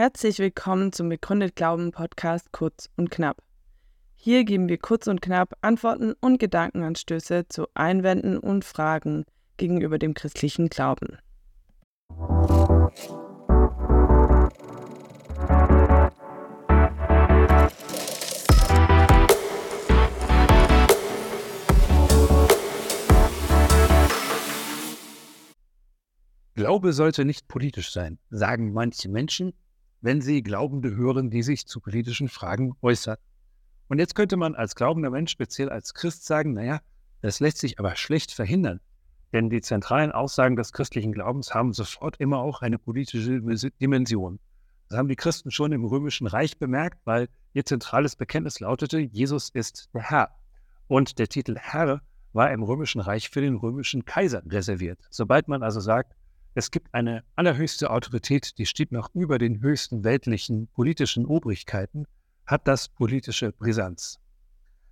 Herzlich willkommen zum Begründet Glauben Podcast Kurz und Knapp. Hier geben wir kurz und knapp Antworten und Gedankenanstöße zu Einwänden und Fragen gegenüber dem christlichen Glauben. Glaube sollte nicht politisch sein, sagen manche Menschen, wenn sie Glaubende hören, die sich zu politischen Fragen äußern. Und jetzt könnte man als glaubender Mensch, speziell als Christ, sagen, naja, das lässt sich aber schlecht verhindern. Denn die zentralen Aussagen des christlichen Glaubens haben sofort immer auch eine politische Dimension. Das haben die Christen schon im Römischen Reich bemerkt, weil ihr zentrales Bekenntnis lautete, Jesus ist der Herr. Und der Titel Herr war im Römischen Reich für den römischen Kaiser reserviert. Sobald man also sagt, es gibt eine allerhöchste Autorität, die steht noch über den höchsten weltlichen politischen Obrigkeiten, hat das politische Brisanz.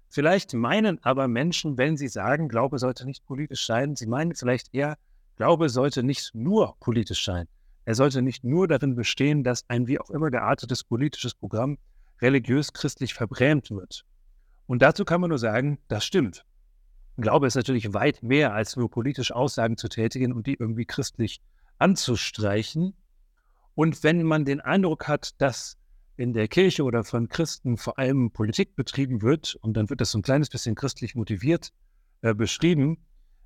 Vielleicht meinen aber Menschen, wenn sie sagen, Glaube sollte nicht politisch sein, sie meinen vielleicht eher, Glaube sollte nicht nur politisch sein. Er sollte nicht nur darin bestehen, dass ein wie auch immer geartetes politisches Programm religiös-christlich verbrämt wird. Und dazu kann man nur sagen, das stimmt. Glaube ist natürlich weit mehr als nur politische Aussagen zu tätigen und die irgendwie christlich anzustreichen. Und wenn man den Eindruck hat, dass in der Kirche oder von Christen vor allem Politik betrieben wird, und dann wird das so ein kleines bisschen christlich motiviert äh, beschrieben,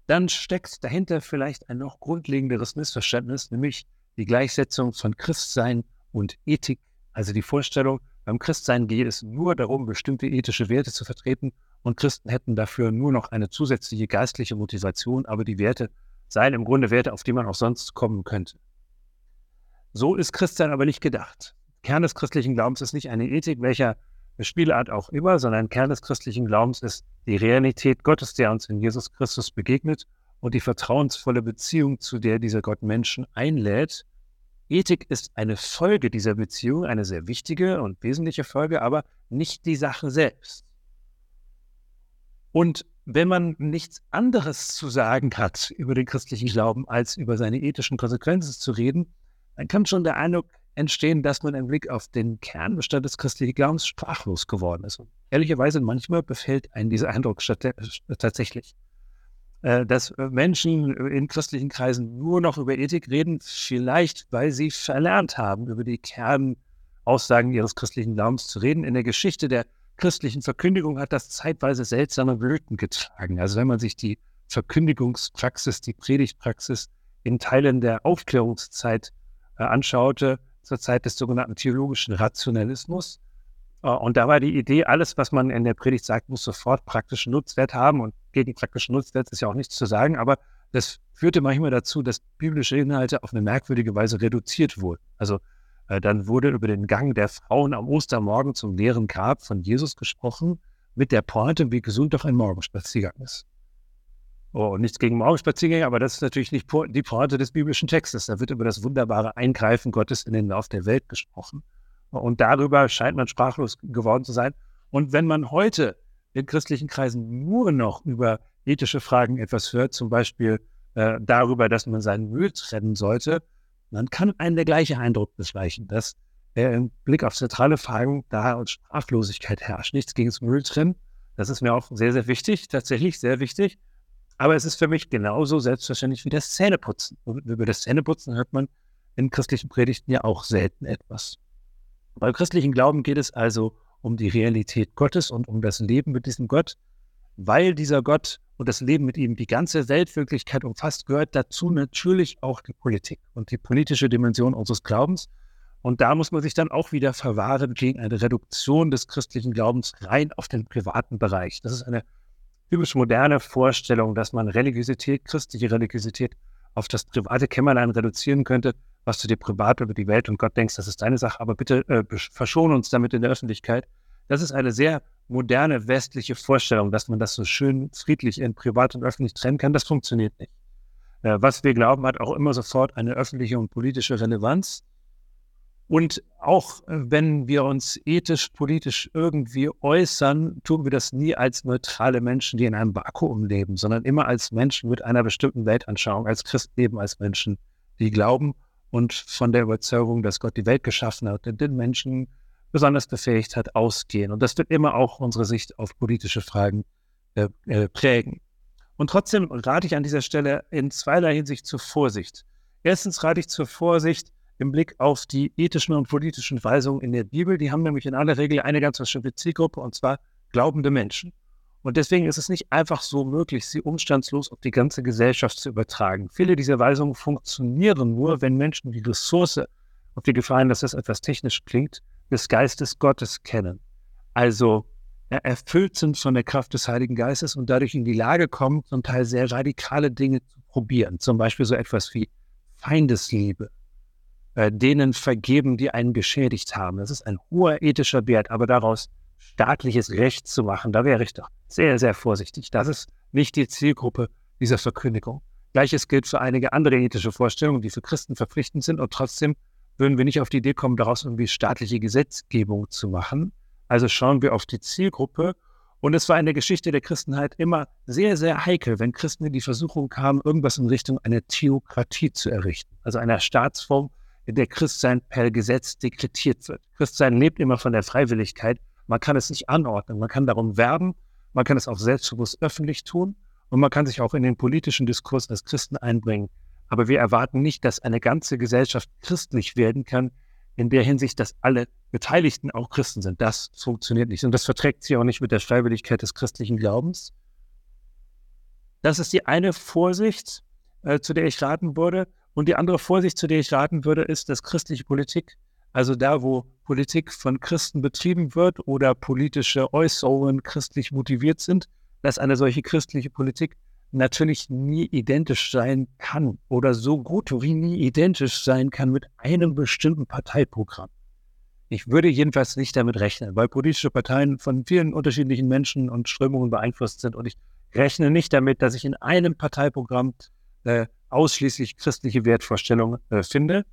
dann steckt dahinter vielleicht ein noch grundlegenderes Missverständnis, nämlich die Gleichsetzung von Christsein und Ethik, also die Vorstellung, beim Christsein geht es nur darum, bestimmte ethische Werte zu vertreten und Christen hätten dafür nur noch eine zusätzliche geistliche Motivation, aber die Werte seien im Grunde Werte, auf die man auch sonst kommen könnte. So ist Christsein aber nicht gedacht. Kern des christlichen Glaubens ist nicht eine Ethik, welcher Spielart auch immer, sondern Kern des christlichen Glaubens ist die Realität Gottes, der uns in Jesus Christus begegnet und die vertrauensvolle Beziehung, zu der dieser Gott Menschen einlädt. Ethik ist eine Folge dieser Beziehung, eine sehr wichtige und wesentliche Folge, aber nicht die Sache selbst. Und wenn man nichts anderes zu sagen hat über den christlichen Glauben, als über seine ethischen Konsequenzen zu reden, dann kann schon der Eindruck entstehen, dass man im Blick auf den Kernbestand des christlichen Glaubens sprachlos geworden ist. Und ehrlicherweise, manchmal befällt einen dieser Eindruck tatsächlich. Äh, dass Menschen in christlichen Kreisen nur noch über Ethik reden, vielleicht weil sie verlernt haben, über die Kernaussagen ihres christlichen Glaubens zu reden. In der Geschichte der christlichen Verkündigung hat das zeitweise seltsame Blüten getragen. Also wenn man sich die Verkündigungspraxis, die Predigtpraxis in Teilen der Aufklärungszeit äh, anschaute, zur Zeit des sogenannten theologischen Rationalismus. Äh, und da war die Idee, alles, was man in der Predigt sagt, muss sofort praktischen Nutzwert haben. Und gegen praktischen Nutzwert ist ja auch nichts zu sagen, aber das führte manchmal dazu, dass biblische Inhalte auf eine merkwürdige Weise reduziert wurden. Also dann wurde über den Gang der Frauen am Ostermorgen zum leeren Grab von Jesus gesprochen, mit der Pointe, wie gesund doch ein Morgenspaziergang ist. Oh, nichts gegen Morgenspaziergänge, aber das ist natürlich nicht die Pointe des biblischen Textes. Da wird über das wunderbare Eingreifen Gottes in den Lauf der Welt gesprochen. Und darüber scheint man sprachlos geworden zu sein. Und wenn man heute in christlichen Kreisen nur noch über ethische Fragen etwas hört, zum Beispiel äh, darüber, dass man seinen Müll trennen sollte, dann kann einem der gleiche Eindruck beschleichen, dass äh, im Blick auf zentrale Fragen da und Sprachlosigkeit herrscht. Nichts gegen das Mülltrennen. Das ist mir auch sehr, sehr wichtig, tatsächlich sehr wichtig. Aber es ist für mich genauso selbstverständlich wie das Zähneputzen. Und über das Zähneputzen hört man in christlichen Predigten ja auch selten etwas. Beim christlichen Glauben geht es also um die Realität Gottes und um das Leben mit diesem Gott, weil dieser Gott und das Leben mit ihm die ganze Weltwirklichkeit umfasst, gehört dazu natürlich auch die Politik und die politische Dimension unseres Glaubens. Und da muss man sich dann auch wieder verwahren gegen eine Reduktion des christlichen Glaubens rein auf den privaten Bereich. Das ist eine typisch moderne Vorstellung, dass man Religiosität, christliche Religiosität auf das private Kämmerlein reduzieren könnte, was du dir privat über die Welt und Gott denkst, das ist deine Sache, aber bitte äh, verschone uns damit in der Öffentlichkeit. Das ist eine sehr moderne westliche Vorstellung, dass man das so schön friedlich in privat und öffentlich trennen kann, das funktioniert nicht. Äh, was wir glauben, hat auch immer sofort eine öffentliche und politische Relevanz. Und auch äh, wenn wir uns ethisch, politisch irgendwie äußern, tun wir das nie als neutrale Menschen, die in einem Vakuum leben, sondern immer als Menschen mit einer bestimmten Weltanschauung, als Christen leben, als Menschen, die glauben. und von der Überzeugung, dass Gott die Welt geschaffen hat und den Menschen besonders befähigt hat, ausgehen. Und das wird immer auch unsere Sicht auf politische Fragen äh, äh, prägen. Und trotzdem rate ich an dieser Stelle in zweierlei Hinsicht zur Vorsicht. Erstens rate ich zur Vorsicht im Blick auf die ethischen und politischen Weisungen in der Bibel. Die haben nämlich in aller Regel eine ganz bestimmte Zielgruppe, und zwar glaubende Menschen. Und deswegen ist es nicht einfach so möglich, sie umstandslos auf die ganze Gesellschaft zu übertragen. Viele dieser Weisungen funktionieren nur, wenn Menschen die Ressource, auf die Gefahr hin, dass das etwas technisch klingt, des Geistes Gottes kennen. Also erfüllt sind von der Kraft des Heiligen Geistes und dadurch in die Lage kommen, zum Teil sehr radikale Dinge zu probieren. Zum Beispiel so etwas wie Feindesliebe, äh, denen vergeben, die einen geschädigt haben. Das ist ein hoher ethischer Wert, aber daraus staatliches Recht zu machen, da wäre ich doch sehr, sehr vorsichtig. Das ist nicht die Zielgruppe dieser Verkündigung. Gleiches gilt für einige andere ethische Vorstellungen, die für Christen verpflichtend sind und trotzdem würden wir nicht auf die Idee kommen, daraus irgendwie staatliche Gesetzgebung zu machen. Also schauen wir auf die Zielgruppe. Und es war in der Geschichte der Christenheit immer sehr, sehr heikel, wenn Christen in die Versuchung kamen, irgendwas in Richtung einer Theokratie zu errichten. Also einer Staatsform, in der Christsein per Gesetz dekretiert wird. Christsein lebt immer von der Freiwilligkeit. Man kann es nicht anordnen. Man kann darum werben. Man kann es auch selbstbewusst öffentlich tun. Und man kann sich auch in den politischen Diskurs als Christen einbringen. Aber wir erwarten nicht, dass eine ganze Gesellschaft christlich werden kann, in der Hinsicht, dass alle Beteiligten auch Christen sind. Das funktioniert nicht. Und das verträgt sich auch nicht mit der Freiwilligkeit des christlichen Glaubens. Das ist die eine Vorsicht, äh, zu der ich raten würde. Und die andere Vorsicht, zu der ich raten würde, ist, dass christliche Politik, also da, wo Politik von Christen betrieben wird oder politische Äußerungen christlich motiviert sind, dass eine solche christliche Politik natürlich nie identisch sein kann oder so gut wie nie identisch sein kann mit einem bestimmten Parteiprogramm. Ich würde jedenfalls nicht damit rechnen, weil politische Parteien von vielen unterschiedlichen Menschen und Strömungen beeinflusst sind und ich rechne nicht damit, dass ich in einem Parteiprogramm äh, ausschließlich christliche Wertvorstellungen äh, finde.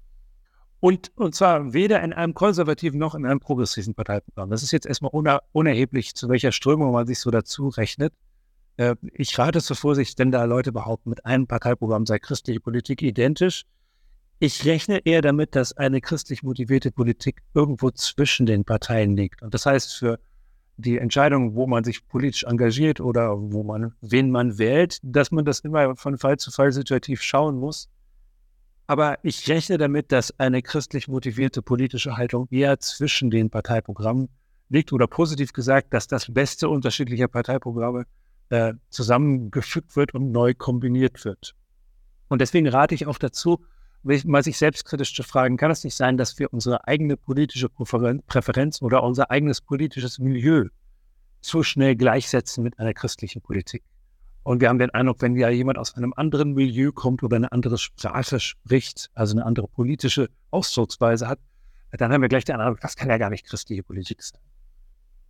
Und, und zwar weder in einem konservativen noch in einem progressiven Parteiprogramm. Das ist jetzt erstmal uner, unerheblich, zu welcher Strömung man sich so dazu rechnet. Äh, ich rate zur Vorsicht, wenn da Leute behaupten, mit einem Parteiprogramm sei christliche Politik identisch. Ich rechne eher damit, dass eine christlich motivierte Politik irgendwo zwischen den Parteien liegt. Und das heißt, für die Entscheidung, wo man sich politisch engagiert oder wo man, wen man wählt, dass man das immer von Fall zu Fall situativ schauen muss. Aber ich rechne damit, dass eine christlich motivierte politische Haltung eher zwischen den Parteiprogrammen liegt oder positiv gesagt, dass das Beste unterschiedlicher Parteiprogramme äh, zusammengefügt wird und neu kombiniert wird. Und deswegen rate ich auch dazu, mal sich selbstkritisch zu fragen, kann es nicht sein, dass wir unsere eigene politische Präferenz oder unser eigenes politisches Milieu zu schnell gleichsetzen mit einer christlichen Politik? Und wir haben den Eindruck, wenn ja jemand aus einem anderen Milieu kommt oder eine andere Sprache spricht, also eine andere politische Ausdrucksweise hat, dann haben wir gleich den Eindruck, das kann ja gar nicht christliche Politik sein.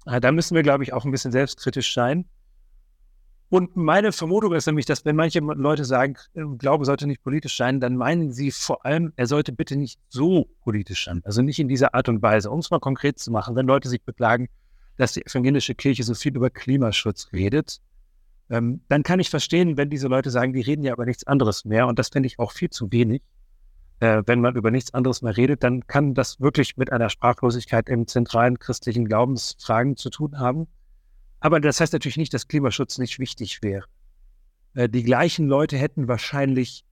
Äh, da müssen wir, glaube ich, auch ein bisschen selbstkritisch sein und meine Vermutung ist nämlich, dass wenn manche Leute sagen, äh, Glaube sollte nicht politisch sein, dann meinen sie vor allem, er sollte bitte nicht so politisch sein. Also nicht in dieser Art und Weise. Um es mal konkret zu machen, wenn Leute sich beklagen, dass die evangelische Kirche so viel über Klimaschutz redet, ähm, dann kann ich verstehen, wenn diese Leute sagen, die reden ja über nichts anderes mehr. Und das finde ich auch viel zu wenig. Äh, wenn man über nichts anderes mehr redet, dann kann das wirklich mit einer Sprachlosigkeit im zentralen christlichen Glaubensfragen zu tun haben. Aber das heißt natürlich nicht, dass Klimaschutz nicht wichtig wäre. Äh, die gleichen Leute hätten wahrscheinlich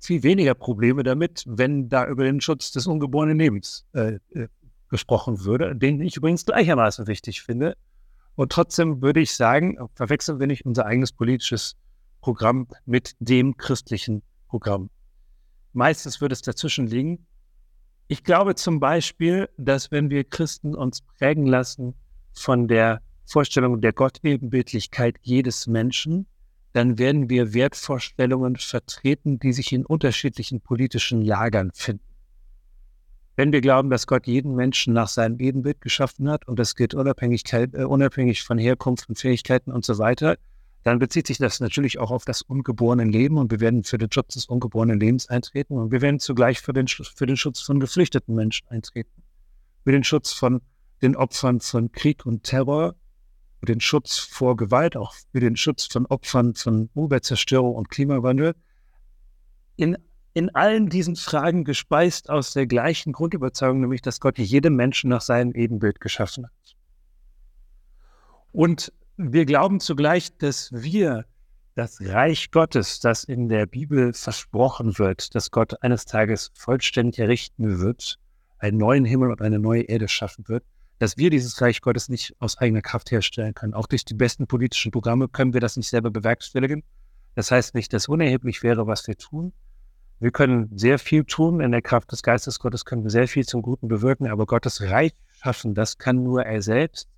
viel weniger Probleme damit, wenn da über den Schutz des ungeborenen Lebens äh, äh, gesprochen würde, den ich übrigens gleichermaßen wichtig finde. Und trotzdem würde ich sagen, verwechseln wir nicht unser eigenes politisches Programm mit dem christlichen Programm. Meistens würde es dazwischen liegen. Ich glaube zum Beispiel, dass wenn wir Christen uns prägen lassen von der Vorstellung der Gottebenbildlichkeit jedes Menschen, dann werden wir Wertvorstellungen vertreten, die sich in unterschiedlichen politischen Lagern finden. Wenn wir glauben, dass Gott jeden Menschen nach seinem Ebenbild geschaffen hat und das gilt Unabhängigkeit, äh, unabhängig von Herkunft und Fähigkeiten und so weiter, dann bezieht sich das natürlich auch auf das ungeborene Leben und wir werden für den Schutz des ungeborenen Lebens eintreten und wir werden zugleich für den, für den Schutz von geflüchteten Menschen eintreten, für den Schutz von den Opfern von Krieg und Terror für den Schutz vor Gewalt, auch für den Schutz von Opfern von Umweltzerstörung und Klimawandel. In in allen diesen Fragen gespeist aus der gleichen Grundüberzeugung, nämlich dass Gott jedem Menschen nach seinem Ebenbild geschaffen hat. Und wir glauben zugleich, dass wir das Reich Gottes, das in der Bibel versprochen wird, dass Gott eines Tages vollständig errichten wird, einen neuen Himmel und eine neue Erde schaffen wird, dass wir dieses Reich Gottes nicht aus eigener Kraft herstellen können. Auch durch die besten politischen Programme können wir das nicht selber bewerkstelligen. Das heißt nicht, dass unerheblich wäre, was wir tun. Wir können sehr viel tun. In der Kraft des Geistes Gottes können wir sehr viel zum Guten bewirken, aber Gottes Reich schaffen, das kann nur er selbst.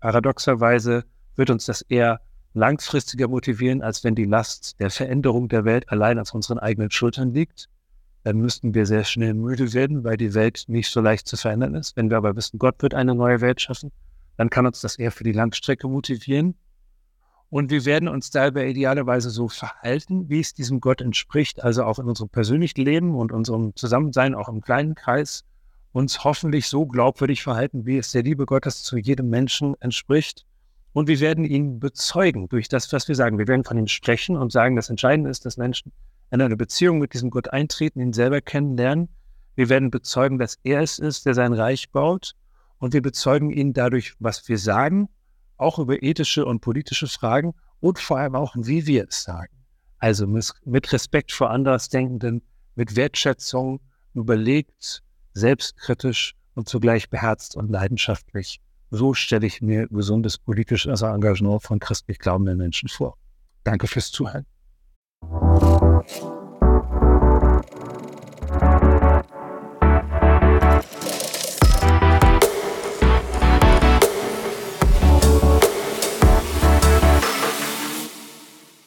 Paradoxerweise wird uns das eher langfristiger motivieren, als wenn die Last der Veränderung der Welt allein auf unseren eigenen Schultern liegt. Dann müssten wir sehr schnell müde werden, weil die Welt nicht so leicht zu verändern ist. Wenn wir aber wissen, Gott wird eine neue Welt schaffen, dann kann uns das eher für die Langstrecke motivieren. Und wir werden uns dabei idealerweise so verhalten, wie es diesem Gott entspricht, also auch in unserem persönlichen Leben und unserem Zusammensein, auch im kleinen Kreis, uns hoffentlich so glaubwürdig verhalten, wie es der Liebe Gottes zu jedem Menschen entspricht. Und wir werden ihn bezeugen durch das, was wir sagen. Wir werden von ihm sprechen und sagen, das Entscheidende ist, dass Menschen in eine Beziehung mit diesem Gott eintreten, ihn selber kennenlernen. Wir werden bezeugen, dass er es ist, der sein Reich baut. Und wir bezeugen ihn dadurch, was wir sagen, auch über ethische und politische Fragen und vor allem auch, wie wir es sagen. Also mit Respekt vor Andersdenkenden, mit Wertschätzung, überlegt, selbstkritisch und zugleich beherzt und leidenschaftlich. So stelle ich mir gesundes politisches Engagement von christlich glaubenden Menschen vor. Danke fürs Zuhören. oh you.